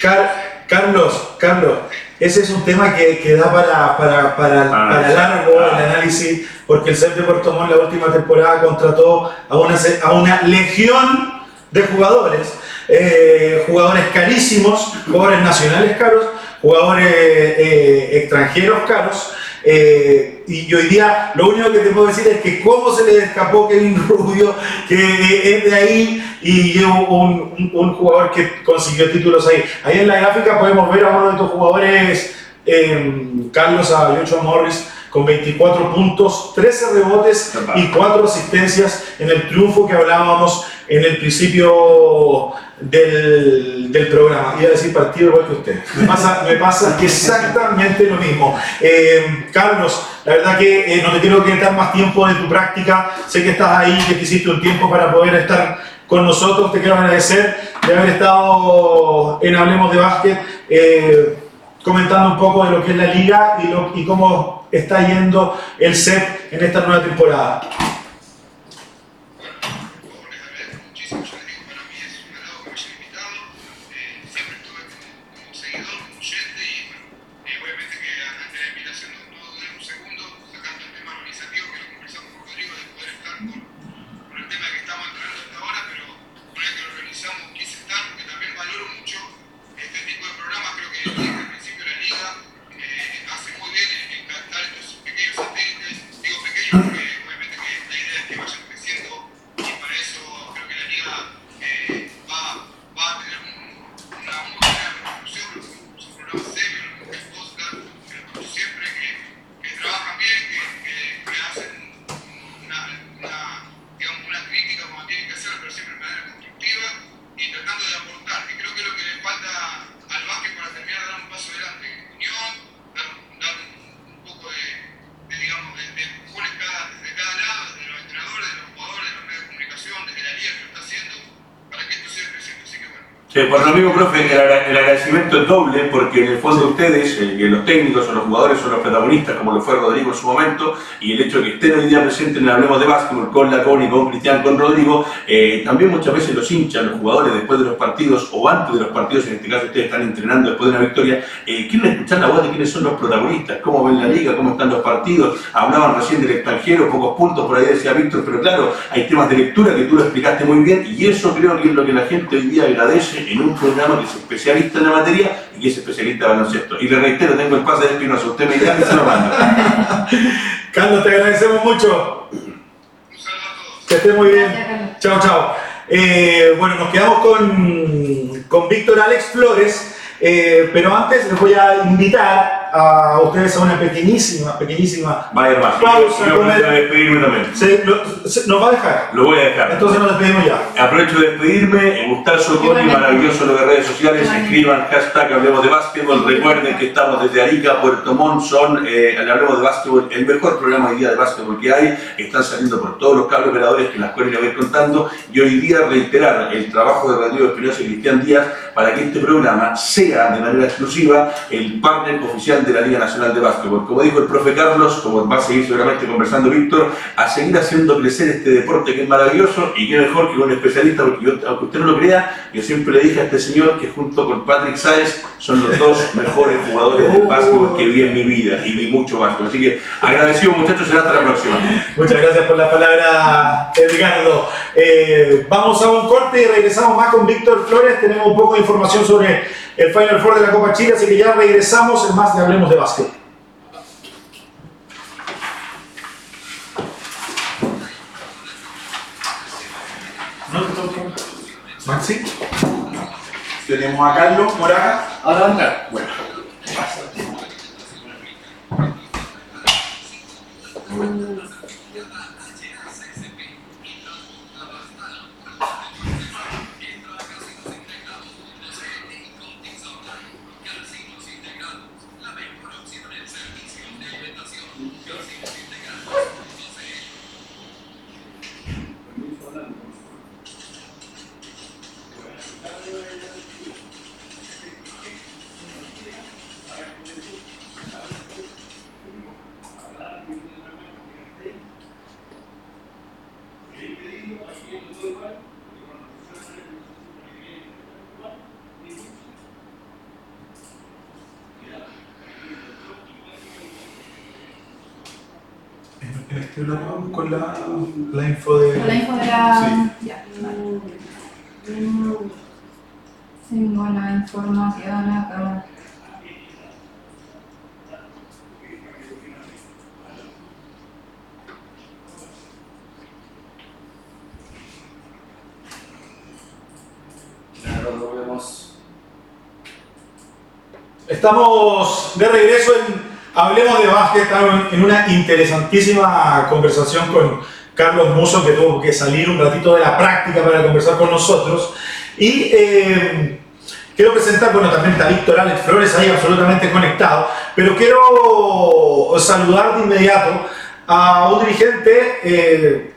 Car- Carlos, Carlos, ese es un tema que, que da para, para, para, Ah, para largo Ah. el análisis, porque el CEP de Puerto Montt la última temporada contrató a una, a una legión de jugadores, eh, jugadores carísimos, jugadores nacionales caros, jugadores eh, extranjeros caros. Eh, y hoy día lo único que te puedo decir es que cómo se le escapó Kevin [laughs] Rubio, que es de ahí y un, un- un jugador que consiguió títulos ahí. Ahí en la gráfica podemos ver a uno de tus jugadores, eh, Carlos Ayocho Morris, con 24 puntos, 13 rebotes y 4 asistencias en el triunfo que hablábamos en el principio del, del programa. Iba a decir partido igual que usted. Me pasa, me pasa exactamente lo mismo. Eh, Carlos, la verdad que eh, no te quiero quitar más tiempo de tu práctica. Sé que estás ahí, que te hiciste un tiempo para poder estar con nosotros. Te quiero agradecer de haber estado en Hablemos de Básquet. eh, comentando un poco de lo que es la liga y, lo- y cómo está yendo el CEP en esta nueva temporada. Por lo mismo, profe, el, el agradecimiento es doble porque en el fondo ustedes, eh, los técnicos o los jugadores son los protagonistas, como lo fue Rodrigo en su momento, y el hecho de que estén hoy día presentes en el Hablemos de Básquetbol con la Connie, con Cristian, con Rodrigo, eh, también muchas veces los hinchas, los jugadores después de los partidos o antes de los partidos, en este caso ustedes están entrenando después de una victoria, eh, quieren escuchar la voz de quiénes son los protagonistas, cómo ven la liga, cómo están los partidos, hablaban recién del extranjero, pocos puntos, por ahí decía Víctor, pero claro, hay temas de lectura que tú lo explicaste muy bien y eso creo que es lo que la gente hoy día agradece en un programa que es especialista en la materia y que es especialista en baloncesto. Y le reitero, tengo el pase de Espinosa, usted me llama y se lo manda. [laughs] Carlos, te agradecemos mucho. un saludo a todos. Que estés muy bien. Chao, chao. Eh, bueno, nos quedamos con, con Víctor Alex Flores, eh, pero antes les voy a invitar a ustedes a una pequeñísima, pequeñísima Vaya hermano, Pausa, yo voy a despedirme también. Se, lo- se- nos va a dejar. Lo voy a dejar. Entonces nos despedimos ya. Aprovecho de despedirme, Gustazo Coni, Igualmente. maravilloso lo de redes sociales, escriban hashtag Hablemos de Básquetbol, recuerden que estamos desde Arica, Puerto Montt, son eh, el Hablemos de Básquetbol, el mejor programa hoy día de básquetbol que hay, están saliendo por todos los cables operadores que las Coni le voy contando, y hoy día reiterar el trabajo de Rodrigo Espinosa y Cristian Díaz para que este programa sea de manera exclusiva el partner oficial de la Liga Nacional de Básquetbol. Como dijo el profe Carlos, como va a seguir seguramente conversando Víctor, a seguir haciendo crecer este deporte que es maravilloso y qué mejor que con un especialista, porque yo, aunque usted no lo crea, yo siempre le dije a este señor que junto con Patrick Sáez son los dos [laughs] mejores jugadores del básquetbol que vi en mi vida y vi mucho básquetbol. Así que agradecido muchachos, será hasta la próxima. Muchas gracias por la palabra, Edgardo. eh, vamos a un corte y regresamos más con Víctor Flores. Tenemos un poco de información sobre el Final Four de la Copa Chile, así que ya regresamos en más de Hablemos de Básquet. ¿No te toca? Maxi. Tenemos a Carlos Moraga. Ahora. Bueno. En este bloque vamos con la, la info de. Con la info de la... Ya, vale. Tengo la información acá. Claro, lo vemos. Estamos de regreso en Hablemos de Básquet, estamos en una interesantísima conversación con Carlos Muso, que tuvo que salir un ratito de la práctica para conversar con nosotros. Y eh, quiero presentar, bueno, también está Víctor Alex Flores ahí absolutamente conectado, pero quiero saludar de inmediato a un dirigente. eh,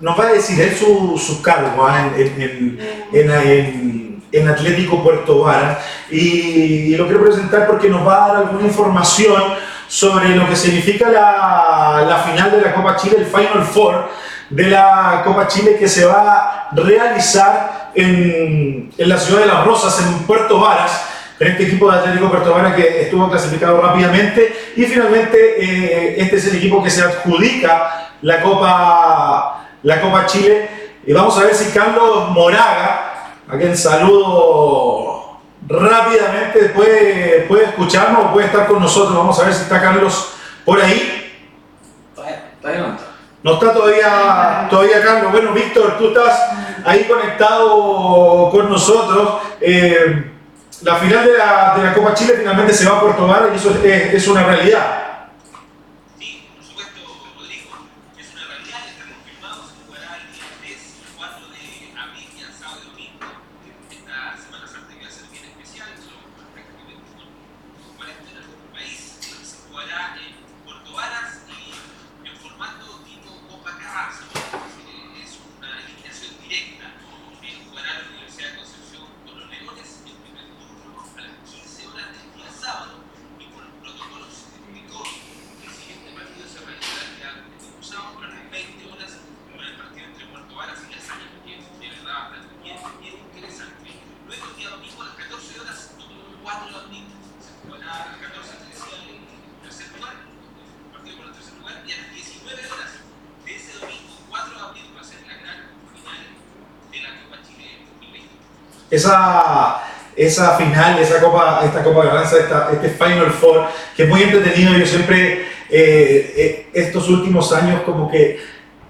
nos va a decir él su, su cargo ¿ah? en, en- en- en- en- Atlético Puerto Varas y lo quiero presentar porque nos va a dar alguna información sobre lo que significa la, la final de la Copa Chile, el Final Four de la Copa Chile que se va a realizar en, en la ciudad de Las Rosas, en Puerto Varas, con este equipo de Atlético Puerto Varas que estuvo clasificado rápidamente. Y finalmente eh, este es el equipo que se adjudica la Copa, la Copa Chile. Y vamos a ver si Carlos Moraga, a quien saludo rápidamente, puede, puede escucharnos o puede estar con nosotros. Vamos a ver si está Carlos por ahí. Todavía no entra. No está todavía, todavía Carlos. Bueno, Víctor, tú estás ahí conectado con nosotros. Eh, la final de la, de la Copa Chile finalmente se va a Puerto Varas y eso es, es una realidad. Esa, esa final, esa copa, esta Copa Carranza, esta, este Final Four, que es muy entretenido. Yo siempre, eh, eh, estos últimos años, como que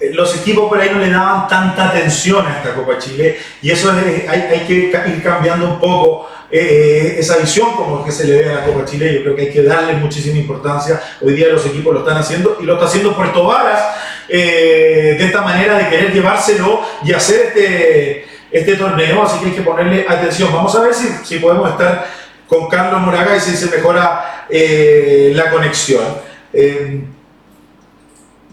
eh, los equipos por ahí no le daban tanta atención a esta Copa Chile y eso es- hay, hay que ir cambiando un poco eh, esa visión como que se le ve a la Copa Chile. Yo creo que hay que darle muchísima importancia. Hoy día los equipos lo están haciendo y lo está haciendo Puerto Varas de esta manera de querer llevárselo y hacer este, este torneo, así que hay que ponerle atención. Vamos a ver si, si podemos estar con Carlos Moraga y si se mejora eh, la conexión. Eh,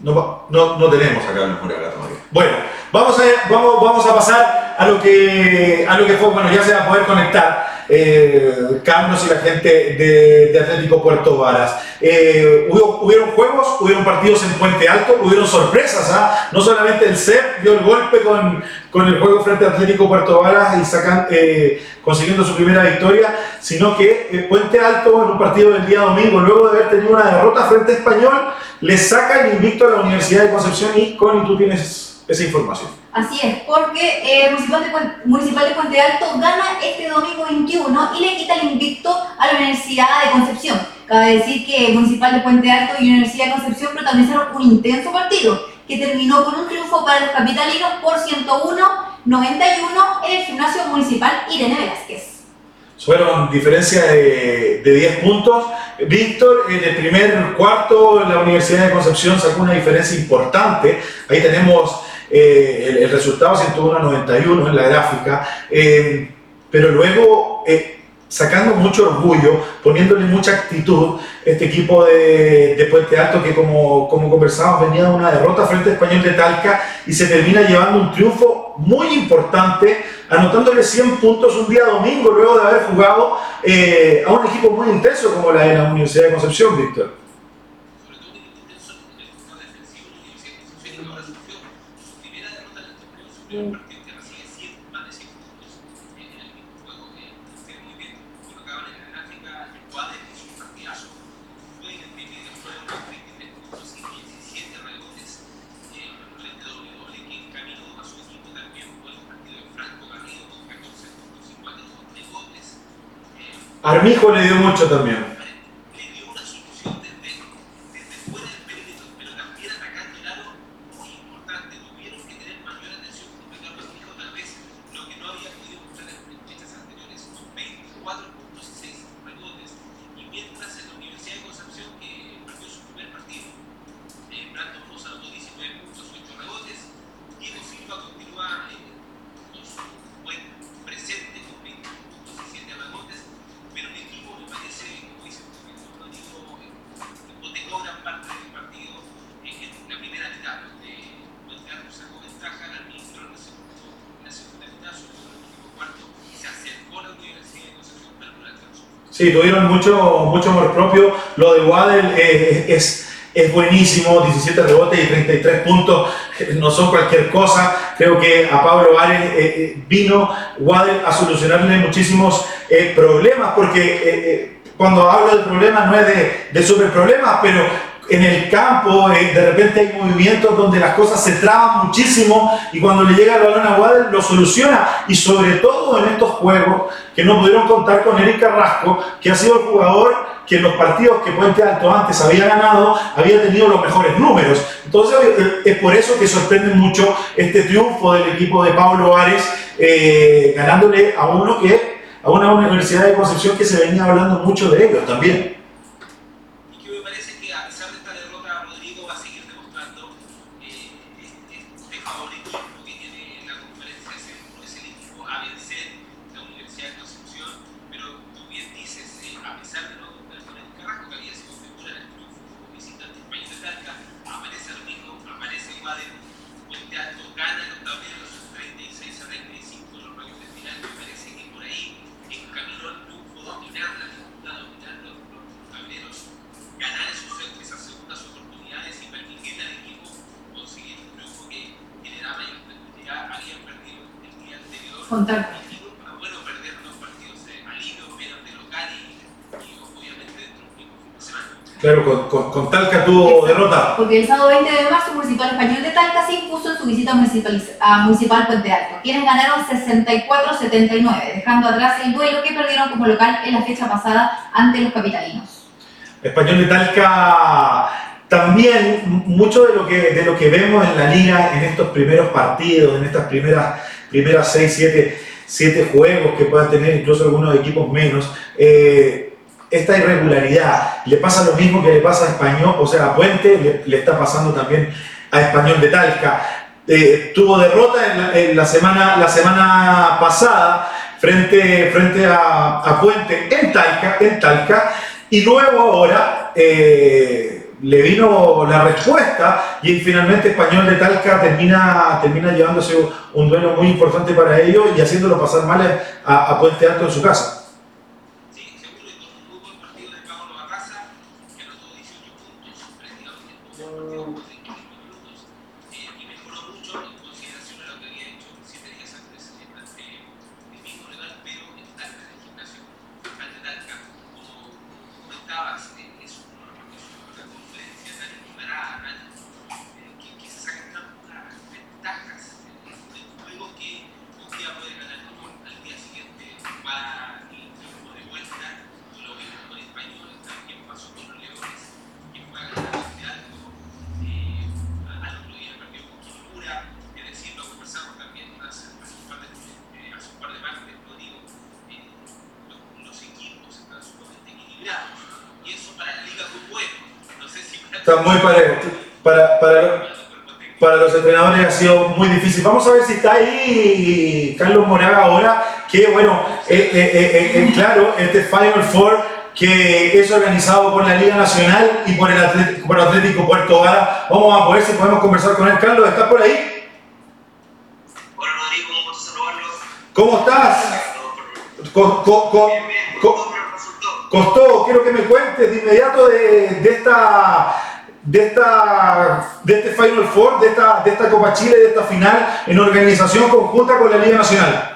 no, no, no tenemos a Carlos Moraga todavía. Bueno, vamos a, vamos, vamos a pasar a lo, que, a lo que fue, bueno, ya se va a poder conectar eh, Carlos y la gente de, de Atlético Puerto Varas. Eh, hubo- hubieron juegos, hubieron partidos en Puente Alto, hubieron sorpresas, ¿ah? no solamente el CEP dio el golpe con, con el juego frente a Atlético Puerto Varas y sacan, eh, consiguiendo su primera victoria, sino que eh, Puente Alto en un partido del día domingo, luego de haber tenido una derrota frente a Español, le saca el invicto a la Universidad de Concepción y Connie, tú tienes esa información. Así es, porque eh, Municipal, de, Municipal de Puente Alto gana este domingo 21 y le quita el invicto a la Universidad de Concepción. Cabe decir que Municipal de Puente Alto y Universidad de Concepción protagonizaron un intenso partido que terminó con un triunfo para los capitalinos por 101-91 en el gimnasio municipal Irene Velázquez. Fueron diferencia de, de 10 puntos. Víctor, en el primer cuarto, la Universidad de Concepción sacó una diferencia importante. Ahí tenemos eh, el, el resultado 101-91 en la gráfica. Eh, pero luego, eh, sacando mucho orgullo, poniéndole mucha actitud, este equipo de, de Puente Alto, que como, como conversábamos, venía de una derrota frente a Español de Talca y se termina llevando un triunfo muy importante, anotándole 100 puntos un día domingo, luego de haber jugado eh, a un equipo muy intenso como la de la Universidad de Concepción, Víctor. sobre todo en el intenso en el sector defensivo de la Universidad de Concepción, que ahora sufrió su primera derrota en el torneo, su primer partido que recibe 100, más de 100 puntos en el mismo juego. Eh, se ve muy bien, colocaban en la gráfica el cuadro que hizo un partidazo. Fue en el primer juego con 23 puntos y 17 rebotes. Eh, frente a doble doble que encaminó a su equipo también fue el partido de Franco Garrido con 14 puntos y 4 rebotes. Eh, Armijo le dio mucho también. le dio una solución desde, desde fuera del perímetro, pero también atacando el aro muy importante. Tuvieron que tener mayor atención con Ricardo Armijo, tal vez lo que no había podido mostrar en fechas anteriores, con 24 puntos y 6 rebotes. Y mientras en la Universidad de Concepción, que perdió su primer partido, eh, Brandon Rosa anotó 19 puntos, 8 rebotes. Diego Silva continúa eh, con su buen presente con 20 puntos y 7 rebotes pero el equipo me parece, como dice Rodrigo, hipotecó gran parte del partido en la primera mitad, donde Puente Alto sacó ventaja al ministro en la segunda, en la segunda mitad, sobre todo en el último cuarto, se acercó a la Universidad de Concepción, pero no la alcanzó. Sí, tuvieron mucho, mucho amor propio. Lo de Waddell es, es buenísimo, 17 rebotes y 33 puntos, no son cualquier cosa. Creo que a Pablo Ares eh, eh, vino Waddell a solucionarle muchísimos eh, problemas, porque cuando hablo de problemas no es de, de super problemas, pero en el campo eh, de repente hay movimientos donde las cosas se traban muchísimo y cuando le llega el balón a Waddell lo soluciona. Y sobre todo en estos juegos que no pudieron contar con Eric Carrasco que ha sido el jugador que en los partidos que Puente Alto antes había ganado había tenido los mejores números. Entonces eh, es por eso que sorprende mucho este triunfo del equipo de Pablo Ares eh, ganándole a uno que a una universidad de Concepción que se venía hablando mucho de ellos también Y que me parece que a pesar de esta derrota, Rodrigo va a seguir demostrando eh, este, este favoritismo que tiene en la conferencia, ese, es el equipo a vencer la Universidad de Concepción, pero tú bien dices, eh, a pesar de no contar con el Carrasco, que había sido figura en el triunfo como visitante español de Talca, aparece lo mismo, aparece Guadel, Puente Alto, gana el tablero, sus 36 a 35 de los rayos de final, me parece que por ahí encaminó el triunfo, dominar la disputa, dominar los, los tableros, ganar esos, esas segundas oportunidades y permitir al equipo conseguir un triunfo que generaba mayor tranquilidad, habían perdido el día anterior. Contar. Y digo, ah, bueno, perder dos partidos eh, al hilo, pero de local y, y obviamente dentro de un mismo fin de semana. claro con, Talca tuvo derrota. Porque el sábado 20 de marzo, Municipal Español de Talca se impuso en su visita municipal, a Municipal Puente Alto, quienes ganaron 64-79, dejando atrás el duelo que perdieron como local en la fecha pasada ante los capitalinos. Español de Talca también mucho de lo que de lo que vemos en la liga en estos primeros partidos, en estas primeras primeras 6, 7, 7 juegos que puedan tener incluso algunos equipos menos, eh, esta irregularidad le pasa lo mismo que le pasa a Español, o sea, a Puente le, está pasando también a Español de Talca. Eh, tuvo derrota en la, semana, la semana pasada frente, frente a, a Puente en Talca, en Talca y luego ahora eh, le vino la respuesta y finalmente Español de Talca termina, termina llevándose un duelo muy importante para ellos y haciéndolo pasar mal a, a Puente Alto en su casa. Sí, seguro, y con un muy Pablo Barraza, que anotó 18 puntos, prácticamente tuvo un partido de 15 minutos, eh, y mejoró mucho en consideración a lo que había hecho 7 días antes ante el mismo rival, pero en Talca, en el gimnasio ante Talca, como comentabas, eh, es una, es una conferencia tan equiparada, tan, eh, que, que se sacan tan una ventaja Está muy parejo. Para, para, para los entrenadores ha sido muy difícil. Vamos a ver si está ahí Carlos Moraga ahora, que bueno, eh, eh, eh, claro, este Final Four que es organizado por la Liga Nacional y por el Atlético, por Atlético Puerto Vara. Vamos a ver si podemos conversar con él. Carlos, ¿estás por ahí? Hola Rodrigo, un gusto saludarlos. ¿Cómo estás? Co- co- co- Bien, bien. Costó, quiero que me cuentes de inmediato de, de esta de esta de este Final Four, de esta, de esta Copa Chile, de esta final en organización conjunta con la Liga Nacional.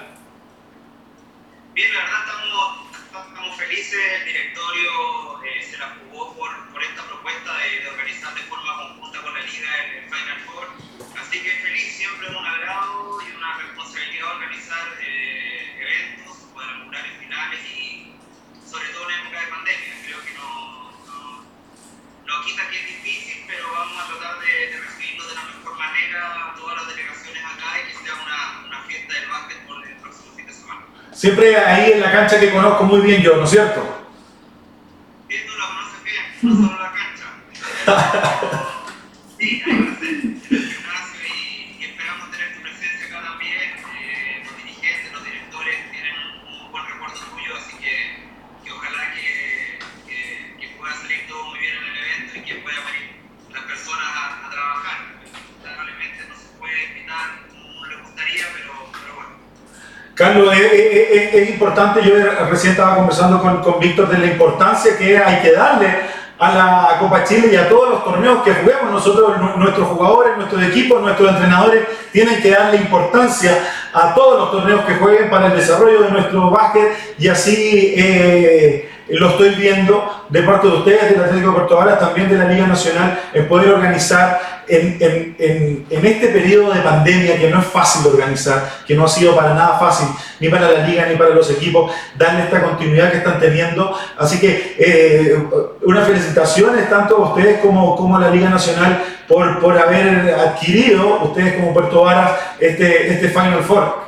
Vamos a tratar de, de recibirlo de la mejor manera a todas las delegaciones acá y que sea una, una fiesta del básquetbol el próximo fin de semana. Siempre ahí en la cancha que conozco muy bien yo, ¿no es cierto? Sí, tú la conoces bien, no solo la cancha. [laughs] Carlos, es, es- es- es importante, yo recién estaba conversando con, con Víctor de la importancia que hay que darle a la Copa Chile y a todos los torneos que juguemos. Nosotros, nu- nuestros jugadores, nuestros equipos, nuestros entrenadores tienen que darle importancia a todos los torneos que jueguen para el desarrollo de nuestro básquet y así eh, lo estoy viendo de parte de ustedes, del Atlético de Puerto Varas, también de la Liga Nacional, en poder organizar en, en- en- en este periodo de pandemia que no es fácil de organizar, que no ha sido para nada fácil, ni para la liga, ni para los equipos, darle esta continuidad que están teniendo. Así que eh, unas felicitaciones tanto a ustedes como, como a la Liga Nacional por, por haber adquirido, ustedes como Puerto Varas, este, este Final Four.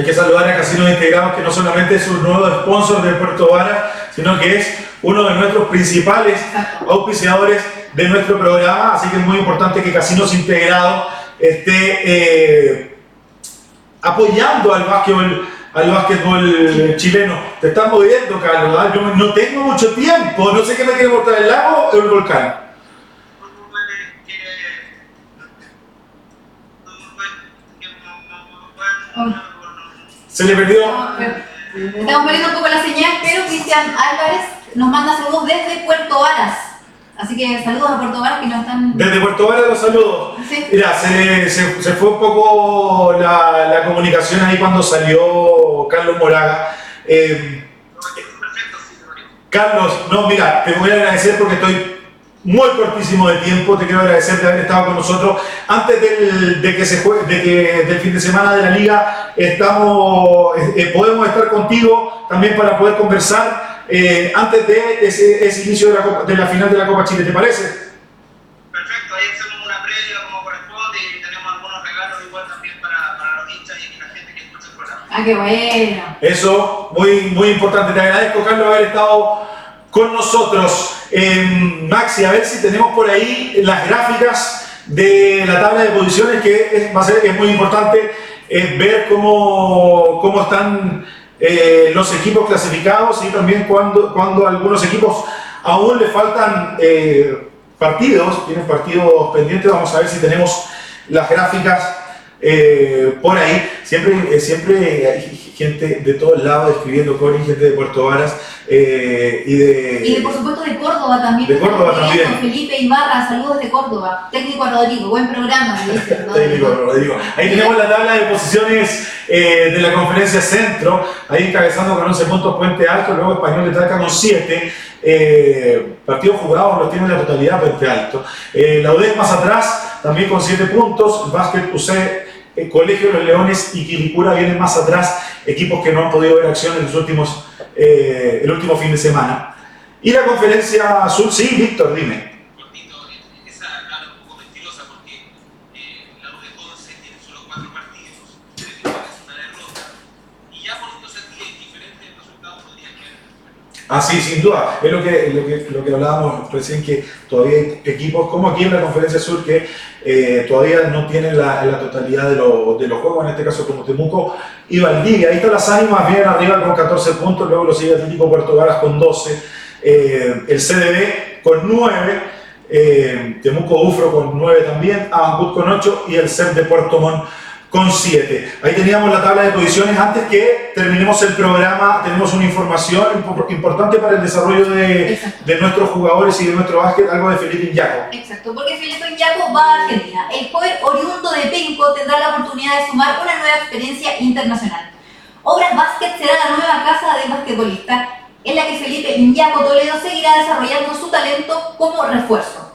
Hay que saludar a Casinos Integrados, que no solamente es un nuevo sponsor de Puerto Vara, sino que es uno de nuestros principales auspiciadores de nuestro programa. Así que es muy importante que Casinos Integrados esté eh, apoyando al básquetbol, al básquetbol chileno. Te estás moviendo, Carlos. ¿ah? Yo no tengo mucho tiempo. No sé qué me quiere mostrar, el lago o el volcán. Se le perdió. Estamos perdiendo un poco la señal, pero Cristian Álvarez nos manda saludos desde Puerto Varas. Así que saludos a Puerto Varas que nos están. Desde Puerto Vara los saludos. Sí. Mira, se, se- se fue un poco la, la comunicación ahí cuando salió Carlos Moraga. Eh, Carlos, no, mira, te voy a agradecer porque estoy muy cortísimo de tiempo. Te quiero agradecer de haber estado con nosotros. Antes del, de que se juegue, de que, del fin de semana de la liga, estamos, eh, eh, podemos estar contigo también para poder conversar eh, antes de ese, ese inicio de la, Copa- de la final de la Copa Chile. ¿Te parece? Perfecto, ahí hacemos una previa como corresponde y tenemos algunos regalos igual también para, para los hinchas y la gente que escucha el programa. Ah, qué bueno. Eso, muy, muy importante. Te agradezco, Carlos, haber estado con nosotros. Eh, Maxi, a ver si tenemos por ahí las gráficas de la tabla de posiciones, que es, muy importante eh, ver cómo, cómo están eh, los equipos clasificados y también cuando, cuando algunos equipos aún le faltan eh, partidos, tienen partidos pendientes. Vamos a ver si tenemos las gráficas eh, por ahí. Siempre, eh, siempre hay gente de todos lados escribiendo con gente de Puerto Varas eh, y de... Y de, por supuesto de Córdoba también. De Córdoba también. Felipe Ibarra, saludos de Córdoba. Técnico Rodrigo, buen programa. [laughs] Técnico, Rodrigo. Ahí tenemos la tabla de posiciones de la conferencia centro, ahí encabezando con 11 puntos Puente Alto, luego Español de Talca con 7. Eh, partidos jugados los tiene la totalidad Puente Alto. La UDEC más atrás, también con 7 puntos. El Básquet UC eh, Colegio Los Leones y Quilicura vienen más atrás, equipos que no han podido ver acción en los últimos, eh, el último fin de semana. Y la conferencia sur, sí, Víctor, dime. cortito, eh, esa gana un poco mentirosa porque eh, la U de Conce tiene solo cuatro partidos, tres victorias, una derrota, y ya poniéndose aquí en diferentes resultados podría quedar. Ah, sí, sin duda. Es lo que, lo que, lo que hablábamos recién, que todavía hay equipos como aquí en la Conferencia Sur que eh, todavía no tienen la, totalidad de, lo- de los juegos, en este caso como Temuco y Valdivia. Ahí están las ánimas, bien arriba con 14 puntos, luego lo sigue Atlético Puerto Varas con 12, eh, el CDB con 9, eh, Temuco Ufro con 9 también, Abancut con 8 y el CEP de Puerto Montt con 7. Ahí teníamos la tabla de posiciones. Antes que terminemos el programa, tenemos una información impo- importante para el desarrollo de, de nuestros jugadores y de nuestro básquet, algo de Felipe Iñaco. Exacto, porque Felipe Iñaco va a Argentina. El joven oriundo de Penco tendrá la oportunidad de sumar una nueva experiencia internacional. Obras Básquet será la nueva casa del basquetbolista, en la que Felipe Iñaco Toledo seguirá desarrollando su talento como refuerzo.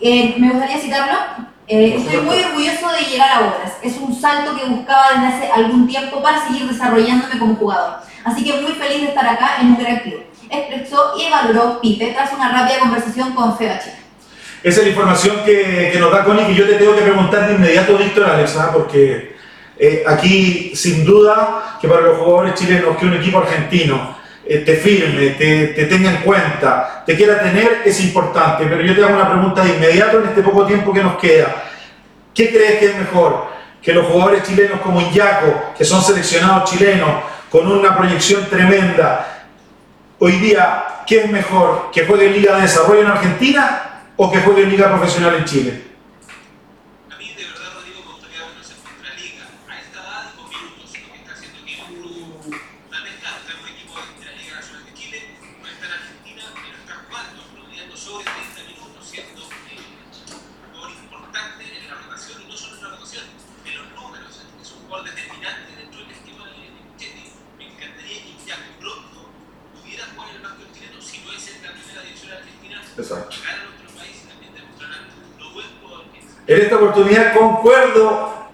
Eh, me gustaría citarlo. Eh, estoy muy orgulloso de llegar a Obras. Es un salto que buscaba desde hace algún tiempo para seguir desarrollándome como jugador. Así que muy feliz de estar acá en un gran club. Expresó y valoró Pipe tras una rápida conversación con Feba Chile. Esa es la información que, que nos da Connie, que yo te tengo que preguntar de inmediato, Víctor Alex, ¿ah? porque eh, aquí, sin duda, que para los jugadores chilenos, que un equipo argentino eh, te firme, te, te tenga en cuenta, te quiera tener, es importante. Pero yo te hago una pregunta de inmediato en este poco tiempo que nos queda. ¿Qué crees que es mejor? Que los jugadores chilenos como Iñaco, que son seleccionados chilenos, con una proyección tremenda, hoy día, ¿qué es mejor? ¿Que juegue en Liga de Desarrollo en Argentina o que juegue en Liga Profesional en Chile?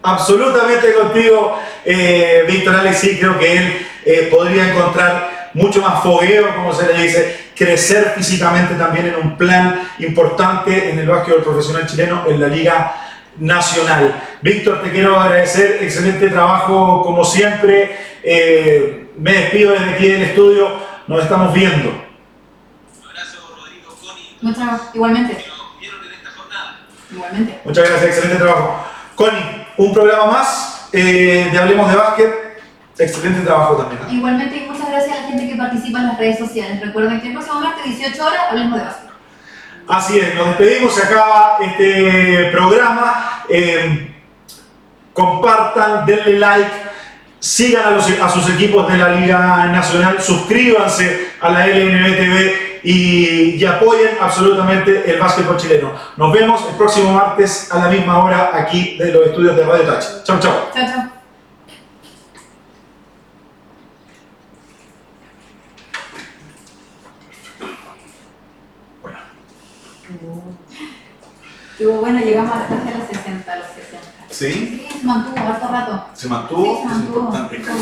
Absolutamente contigo, eh, Víctor Alex, sí, creo que él eh, podría encontrar mucho más fogueo, como se le dice, crecer físicamente también en un plan importante en el básquetbol profesional chileno en la Liga Nacional. Víctor, te quiero agradecer, excelente trabajo como siempre. Eh, me despido desde aquí del estudio, nos estamos viendo. Un abrazo, Rodrigo, Connie, Muchas igualmente, igualmente. Muchas gracias, excelente trabajo. Connie, un programa más eh, de Hablemos de Básquet. Excelente trabajo también. ¿eh? Igualmente, y muchas gracias a la gente que participa en las redes sociales. Recuerden que el próximo martes, 18 horas, hablemos de básquet. Así es, nos despedimos, se acaba este programa. Eh, compartan, denle like, sigan a, los- a sus equipos de la Liga Nacional, suscríbanse a la LNB TV y, y apoyen absolutamente el básquetbol chileno. Nos vemos el próximo martes a la misma hora aquí de los estudios de Radio Touch. Chau, chau. Chao, chao. Estuvo bueno, llegamos a casi a los 60, a los 60. ¿Sí? Sí, se mantuvo harto rato. ¿Se mantuvo? Sí, se mantuvo. Tan rico.